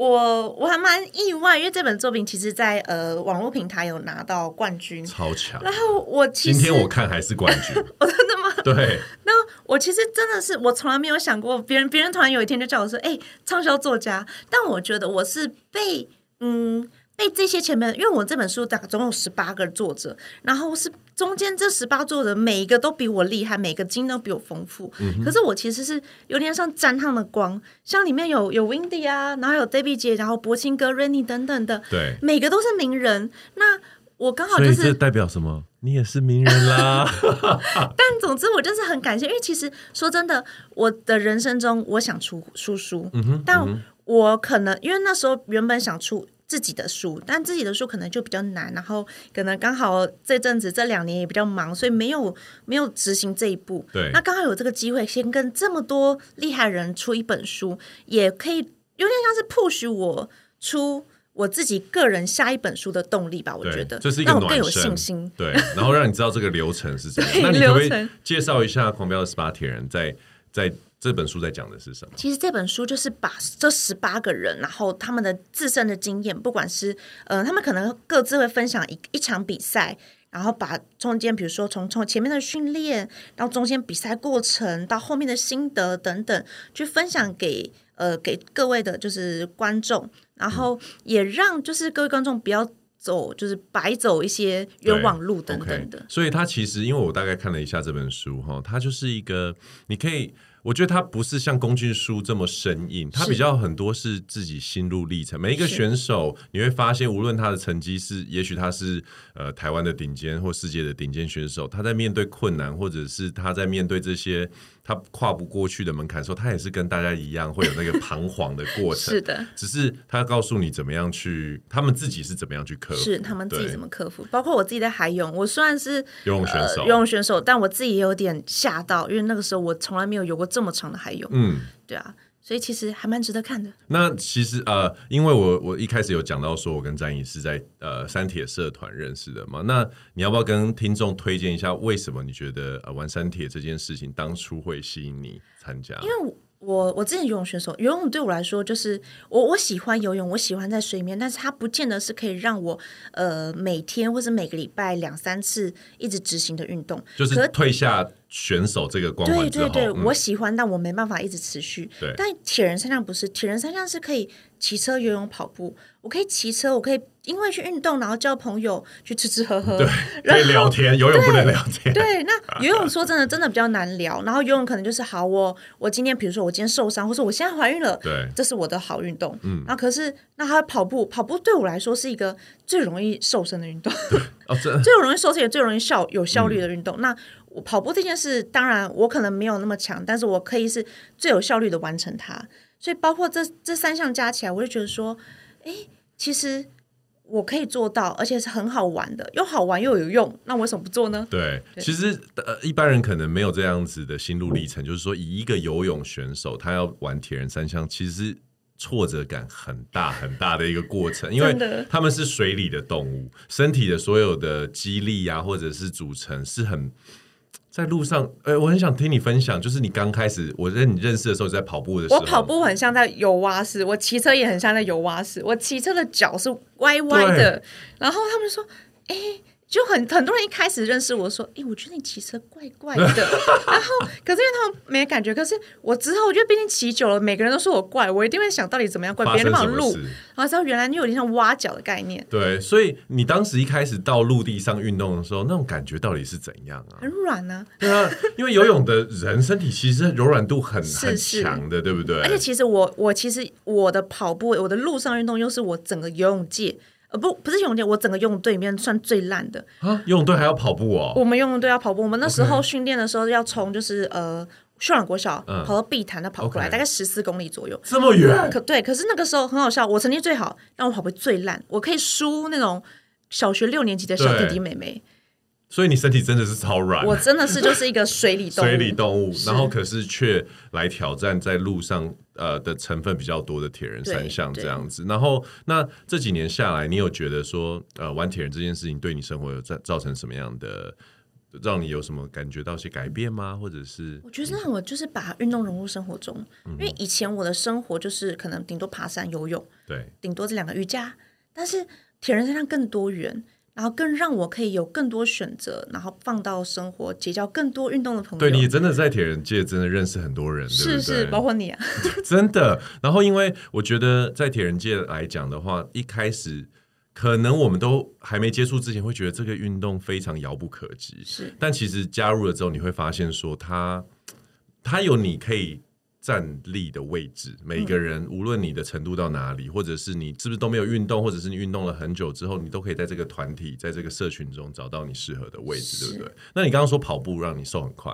我我还蛮意外，因为这本作品其实在呃网络平台有拿到冠军，超强。然后我其实今天我看还是冠军，我 真的吗？对。那我其实真的是我从来没有想过，别人别人突然有一天就叫我说：“哎、欸，畅销作家。”但我觉得我是被嗯。被这些前面，因为我这本书大概总有十八个作者，然后是中间这十八作者每一个都比我厉害，每个经验都比我丰富。嗯、可是我其实是有点像沾上了光，像里面有有 Windy 啊，然后有 David 姐，然后柏青哥、Rainy 等等的，对，每个都是名人。那我刚好就是这代表什么？你也是名人啦。但总之，我就是很感谢，因为其实说真的，我的人生中，我想出书书，嗯哼，但我可能因为那时候原本想出自己的书，但自己的书可能就比较难，然后可能刚好这阵子这两年也比较忙，所以没有没有执行这一步。对，那刚好有这个机会，先跟这么多厉害人出一本书，也可以有点像是 push 我出。我自己个人下一本书的动力吧，我觉得这是一个让我更有信心。对，然后让你知道这个流程是怎么。那你可不可以介绍一下《狂飙的十八铁人》在在这本书在讲的是什么？其实这本书就是把这十八个人，然后他们的自身的经验，不管是呃，他们可能各自会分享一一场比赛，然后把中间，比如说从从前面的训练，到中间比赛过程，到后面的心得等等，去分享给呃给各位的就是观众。然后也让就是各位观众不要走，就是白走一些冤枉路等等的。Okay. 所以他其实，因为我大概看了一下这本书哈，它就是一个你可以。我觉得他不是像工具书这么生硬，他比较很多是自己心路历程。每一个选手，你会发现，无论他的成绩是，也许他是呃台湾的顶尖或世界的顶尖选手，他在面对困难，或者是他在面对这些他跨不过去的门槛的时候，他也是跟大家一样会有那个彷徨的过程。是的，只是他告诉你怎么样去，他们自己是怎么样去克服，是他们自己怎么克服。包括我自己在海泳，我虽然是游泳选手，呃，游泳选手，但我自己也有点吓到，因为那个时候我从来没有游过这么长的海泳，嗯，对啊，所以其实还蛮值得看的。那其实呃，因为我我一开始有讲到说，我跟詹颖是在呃三铁社团认识的嘛。那你要不要跟听众推荐一下，为什么你觉得呃玩三铁这件事情当初会吸引你参加？因为我。我我之前游泳选手，游泳对我来说就是我我喜欢游泳，我喜欢在水面，但是它不见得是可以让我呃每天或者每个礼拜两三次一直执行的运动，就是退下选手这个光环对对对，嗯、我喜欢，但我没办法一直持续。对，但铁人三项不是，铁人三项是可以骑车、游泳、跑步，我可以骑车，我可以。因为去运动，然后交朋友，去吃吃喝喝，对，可以聊天。游泳不能聊天。对，那 游泳说真的，真的比较难聊。然后游泳可能就是好，我我今天比如说我今天受伤，或者我现在怀孕了，对，这是我的好运动。嗯，那可是那他跑步，跑步对我来说是一个最容易瘦身的运动。哦，最容易瘦身也最容易效有效率的运动。嗯、那我跑步这件事，当然我可能没有那么强，但是我可以是最有效率的完成它。所以包括这这三项加起来，我就觉得说，哎，其实。我可以做到，而且是很好玩的，又好玩又有用，那我为什么不做呢？对，对其实呃，一般人可能没有这样子的心路历程，就是说，以一个游泳选手，他要玩铁人三项，其实挫折感很大很大的一个过程，因为他们是水里的动物，身体的所有的肌力啊，或者是组成是很。在路上，呃，我很想听你分享，就是你刚开始我认你认识的时候，在跑步的时候，我跑步很像在游蛙式，我骑车也很像在游蛙式，我骑车的脚是歪歪的，然后他们说，哎。就很很多人一开始认识我说，哎、欸，我觉得你骑车怪怪的，然后可是因为他们没感觉，可是我之后我觉得毕竟骑久了，每个人都说我怪，我一定会想到底怎么样怪，别人都没有录，然后知道原来你有点像挖脚的概念。对，所以你当时一开始到陆地上运动的时候，那种感觉到底是怎样啊？很软呢、啊。对啊，因为游泳的人身体其实柔软度很 很强的，对不对？而且其实我我其实我的跑步，我的陆上运动又是我整个游泳界。呃不不是游泳队，我整个游泳队里面算最烂的啊！游泳队还要跑步哦？我们游泳队要跑步，我们那时候训练的时候要从就是呃秀朗国小跑到碧潭的跑过来，嗯、大概十四公里左右，这么远？可对，可是那个时候很好笑，我成绩最好，但我跑步最烂，我可以输那种小学六年级的小弟弟妹妹。所以你身体真的是超软，我真的是就是一个水里动物，水里动物，然后可是却来挑战在路上呃的成分比较多的铁人三项这样子。然后那这几年下来，你有觉得说呃玩铁人这件事情对你生活有造造成什么样的，让你有什么感觉到一些改变吗？或者是我觉得让我就是把运动融入生活中，嗯、因为以前我的生活就是可能顶多爬山、游泳，对，顶多这两个瑜伽，但是铁人三项更多元。然后更让我可以有更多选择，然后放到生活，结交更多运动的朋友。对，你真的在铁人界真的认识很多人，是是，对对包括你啊，真的。然后因为我觉得在铁人界来讲的话，一开始可能我们都还没接触之前，会觉得这个运动非常遥不可及。是，但其实加入了之后，你会发现说它它有你可以站立的位置，每个人、嗯、无论你的程度到哪里，或者是你是不是都没有运动，或者是你运动了很久之后，你都可以在这个团体，在这个社群中找到你适合的位置，对不对？那你刚刚说跑步让你瘦很快，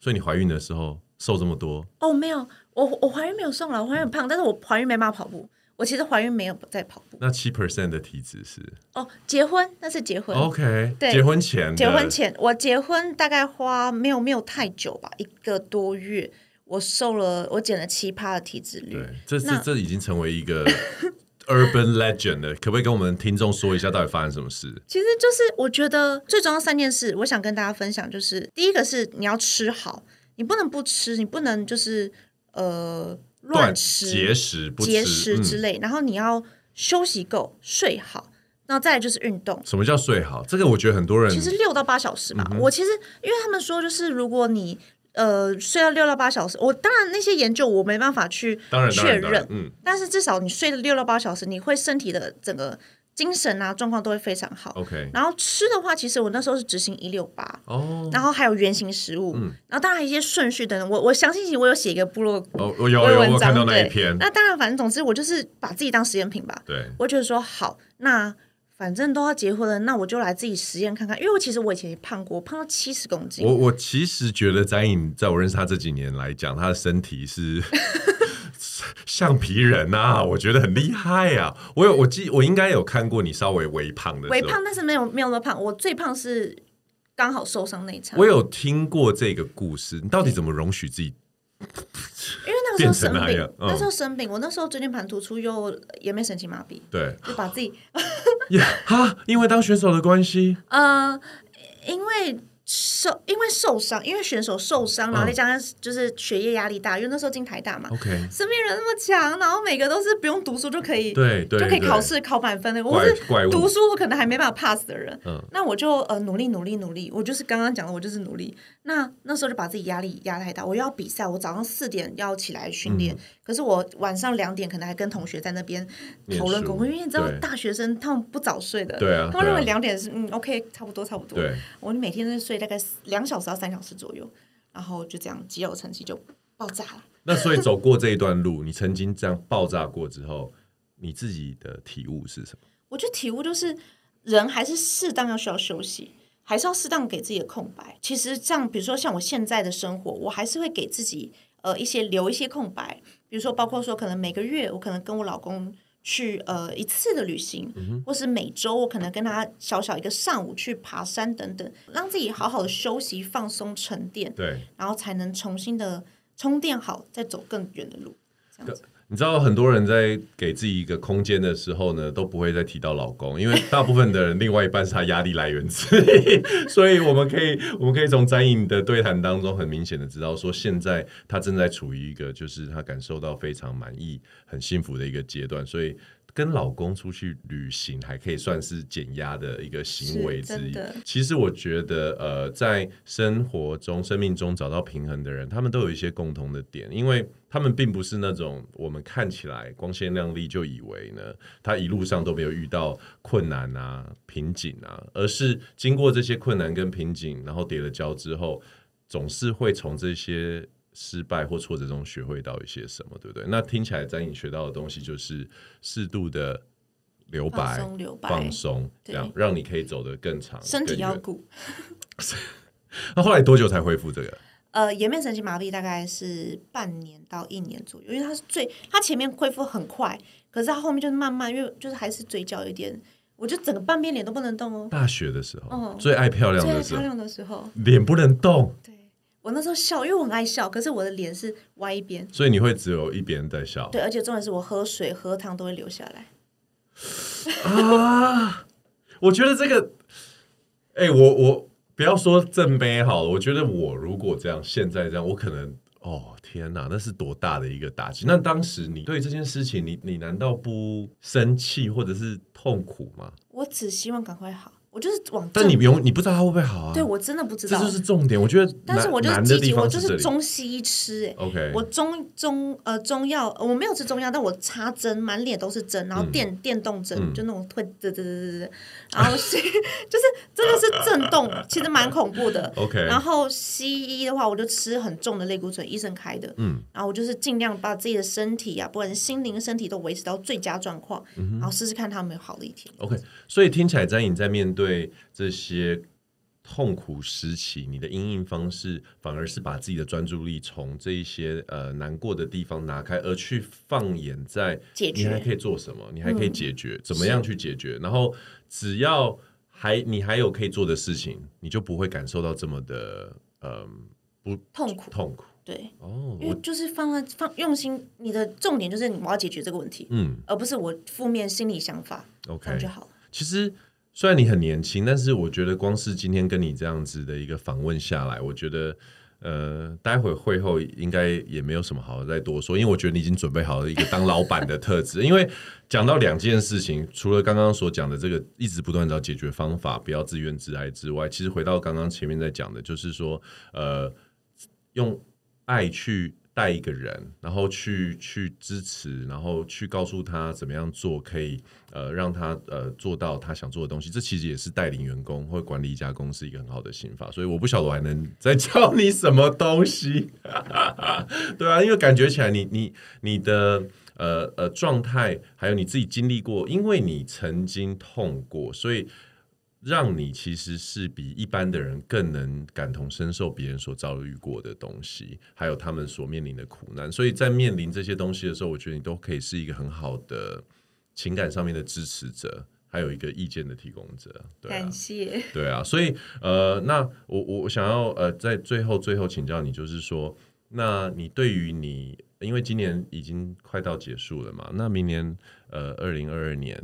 所以你怀孕的时候瘦这么多？哦，没有，我我怀孕没有瘦了，我怀孕很胖，但是我怀孕没办法跑步。我其实怀孕没有在跑步。那七 percent 的体脂是？哦，结婚那是结婚。OK，对，结婚前，结婚前我结婚大概花没有没有太久吧，一个多月，我瘦了，我减了七趴的体脂率。对，这这这已经成为一个 urban legend 了。可不可以跟我们听众说一下，到底发生什么事？其实就是我觉得最重要三件事，我想跟大家分享，就是第一个是你要吃好，你不能不吃，你不能就是呃。乱吃、节食、不节食之类，嗯、然后你要休息够、睡好，然后再来就是运动。什么叫睡好？这个我觉得很多人其实六到八小时嘛。嗯、我其实因为他们说，就是如果你呃睡到六到八小时，我当然那些研究我没办法去确认，嗯，但是至少你睡了六到八小时，你会身体的整个。精神啊，状况都会非常好。OK，然后吃的话，其实我那时候是执行一六八哦，然后还有原型食物，嗯，然后当然还有一些顺序等等。我我相信我有写一个部落哦，我有有我看到那一篇。那当然，反正总之我就是把自己当实验品吧。对，我觉得说好，那反正都要结婚了，那我就来自己实验看看。因为我其实我以前也胖过，胖到七十公斤。我我其实觉得翟颖在我认识他这几年来讲，他的身体是。橡皮人啊，我觉得很厉害啊！我有，我记，我应该有看过你稍微微胖的，微胖，但是没有没有那么胖。我最胖是刚好受伤那一场。我有听过这个故事，你到底怎么容许自己？因为那个时候生病，那，那时候生病，我那时候椎间盘突出又也没神经麻痹，对，就把自己 哈，因为当选手的关系，呃，因为。受因为受伤，因为选手受伤，然后再加上就是学业压力大，因为那时候进台大嘛，OK，身边人那么强，然后每个都是不用读书就可以，对对，就可以考试考满分的。我是读书我可能还没办法 pass 的人，嗯，那我就呃努力努力努力，我就是刚刚讲的，我就是努力。那那时候就把自己压力压太大，我又要比赛，我早上四点要起来训练，可是我晚上两点可能还跟同学在那边讨论功课，因为你知道大学生他们不早睡的，对啊，他们认为两点是嗯 OK 差不多差不多，对，我每天都睡。大概两小时到三小时左右，然后就这样肌肉成绩就爆炸了。那所以走过这一段路，你曾经这样爆炸过之后，你自己的体悟是什么？我觉得体悟就是人还是适当要需要休息，还是要适当给自己的空白。其实像比如说像我现在的生活，我还是会给自己呃一些留一些空白，比如说包括说可能每个月我可能跟我老公。去呃一次的旅行，嗯、或是每周我可能跟他小小一个上午去爬山等等，让自己好好的休息、放松、沉淀，对，然后才能重新的充电好，再走更远的路，这样子。你知道很多人在给自己一个空间的时候呢，都不会再提到老公，因为大部分的人另外一半是他压力来源之一，所以我们可以我们可以从詹颖的对谈当中很明显的知道，说现在他正在处于一个就是他感受到非常满意、很幸福的一个阶段，所以。跟老公出去旅行还可以算是减压的一个行为之一。其实我觉得，呃，在生活中、生命中找到平衡的人，他们都有一些共同的点，因为他们并不是那种我们看起来光鲜亮丽就以为呢，他一路上都没有遇到困难啊、瓶颈啊，而是经过这些困难跟瓶颈，然后跌了跤之后，总是会从这些。失败或挫折中学会到一些什么，对不对？那听起来，在你学到的东西就是适度的留白、放松，留白放松，这样让你可以走得更长。身体要顾。那后来多久才恢复这个？呃，颜面神经麻痹大概是半年到一年左右，因为它是最，它前面恢复很快，可是它后面就是慢慢，因为就是还是嘴角有点，我就整个半边脸都不能动哦。大学的时候，嗯，最爱漂亮的时候，漂亮的时候，脸不能动。我那时候笑，因为我很爱笑，可是我的脸是歪一边，所以你会只有一边在笑。对，而且重点是我喝水、喝汤都会流下来。啊，我觉得这个，哎、欸，我我不要说正杯好了，我觉得我如果这样，现在这样，我可能，哦天哪，那是多大的一个打击！那当时你对这件事情，你你难道不生气或者是痛苦吗？我只希望赶快好。我就是往，但你不用，你不知道它会不会好啊？对，我真的不知道，这就是重点。我觉得，但是我就是积极，我就是中西医吃，哎，OK，我中中呃中药，我没有吃中药，但我插针，满脸都是针，然后电电动针，就那种会嘚嘚嘚嘚嘚，然后是 就是真的是震动，其实蛮恐怖的。OK，然后西医的话，我就吃很重的类固醇，医生开的，嗯，然后我就是尽量把自己的身体啊，不管是心灵身体都维持到最佳状况，然后试试看他有没有好的一天。OK，所以听起来张颖在面对这些痛苦时期，你的因应方式反而是把自己的专注力从这一些呃难过的地方拿开，而去放眼在解决，你还可以做什么？你还可以解决，嗯、怎么样去解决？然后只要还你还有可以做的事情，你就不会感受到这么的呃不痛苦痛苦。对哦，因为就是放在放用心，你的重点就是我要解决这个问题，嗯，而不是我负面心理想法，OK 就好了。其实。虽然你很年轻，但是我觉得光是今天跟你这样子的一个访问下来，我觉得呃，待会会后应该也没有什么好再多说，因为我觉得你已经准备好了一个当老板的特质。因为讲到两件事情，除了刚刚所讲的这个一直不断找解决方法，不要自怨自艾之外，其实回到刚刚前面在讲的，就是说呃，用爱去。带一个人，然后去去支持，然后去告诉他怎么样做，可以呃让他呃做到他想做的东西。这其实也是带领员工或管理一家公司一个很好的心法。所以我不晓得我还能再教你什么东西，对啊，因为感觉起来你你你的呃呃状态，还有你自己经历过，因为你曾经痛过，所以。让你其实是比一般的人更能感同身受别人所遭遇过的东西，还有他们所面临的苦难。所以在面临这些东西的时候，我觉得你都可以是一个很好的情感上面的支持者，还有一个意见的提供者。对啊，感谢。对啊，所以呃，那我我想要呃，在最后最后请教你，就是说，那你对于你，因为今年已经快到结束了嘛，那明年呃，二零二二年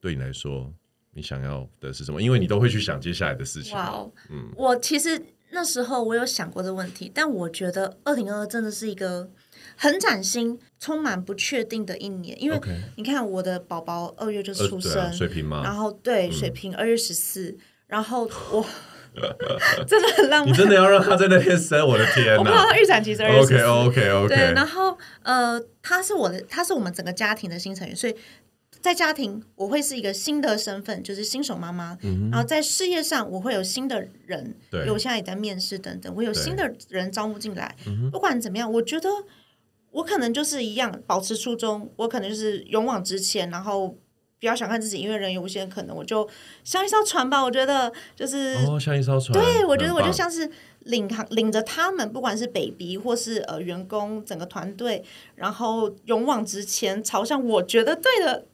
对你来说。你想要的是什么？因为你都会去想接下来的事情。哇哦，嗯，我其实那时候我有想过这个问题，但我觉得二零二二真的是一个很崭新、充满不确定的一年。因为你看，我的宝宝二月就出生，呃、水平吗？然后对，水平二月十四，然后我 真的很浪漫。你真的要让他在那边生？我的天哪！我不知道他预产期是二月。OK OK OK。对，然后呃，他是我的，他是我们整个家庭的新成员，所以。在家庭，我会是一个新的身份，就是新手妈妈。嗯、哼然后在事业上，我会有新的人，对，我现在也在面试等等，我有新的人招募进来。对不管怎么样，我觉得我可能就是一样，保持初衷，我可能就是勇往直前，然后比较想看自己，因为人有无限可能，我就像一艘船吧。我觉得就是哦，像一艘船。对，我觉得我就像是领航，领着他们，不管是 baby 或是呃员工，整个团队，然后勇往直前，朝向我觉得对的。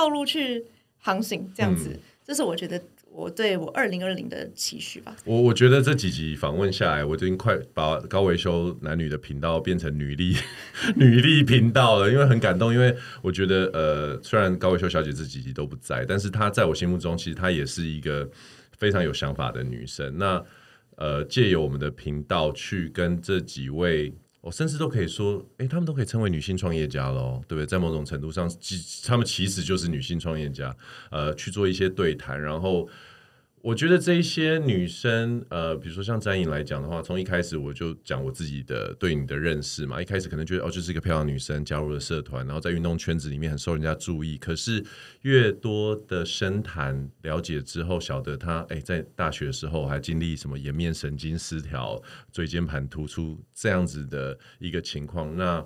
道路去航行，这样子，嗯、这是我觉得我对我二零二零的期许吧。我我觉得这几集访问下来，我已经快把高维修男女的频道变成女力 女力频道了，因为很感动。因为我觉得，呃，虽然高维修小姐这几集都不在，但是她在我心目中，其实她也是一个非常有想法的女生。那呃，借由我们的频道去跟这几位。我甚至都可以说，哎、他们都可以称为女性创业家喽，对不对？在某种程度上，其他们其实就是女性创业家，呃，去做一些对谈，然后。我觉得这一些女生，呃，比如说像詹颖来讲的话，从一开始我就讲我自己的对你的认识嘛。一开始可能觉得哦，就是一个漂亮女生加入了社团，然后在运动圈子里面很受人家注意。可是越多的深谈了解之后，晓得她哎，在大学的时候还经历什么颜面神经失调、椎间盘突出这样子的一个情况。那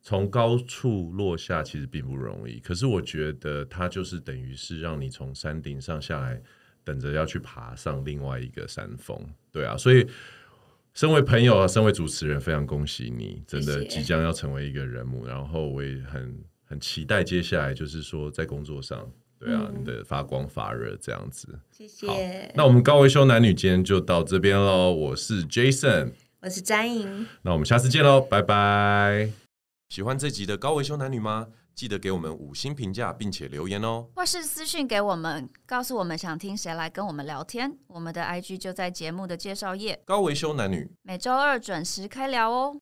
从高处落下其实并不容易，可是我觉得她就是等于是让你从山顶上下来。等着要去爬上另外一个山峰，对啊，所以身为朋友啊，身为主持人，非常恭喜你，真的即将要成为一个人母，谢谢。然后我也很很期待接下来就是说在工作上，对啊，嗯、你的发光发热这样子。谢谢。那我们高维修男女今天就到这边喽，我是 Jason，我是詹颖，那我们下次见喽，拜拜。喜欢这集的高维修男女吗？记得给我们五星评价，并且留言哦，或是私讯给我们，告诉我们想听谁来跟我们聊天。我们的 IG 就在节目的介绍页。高维修男女，每周二准时开聊哦。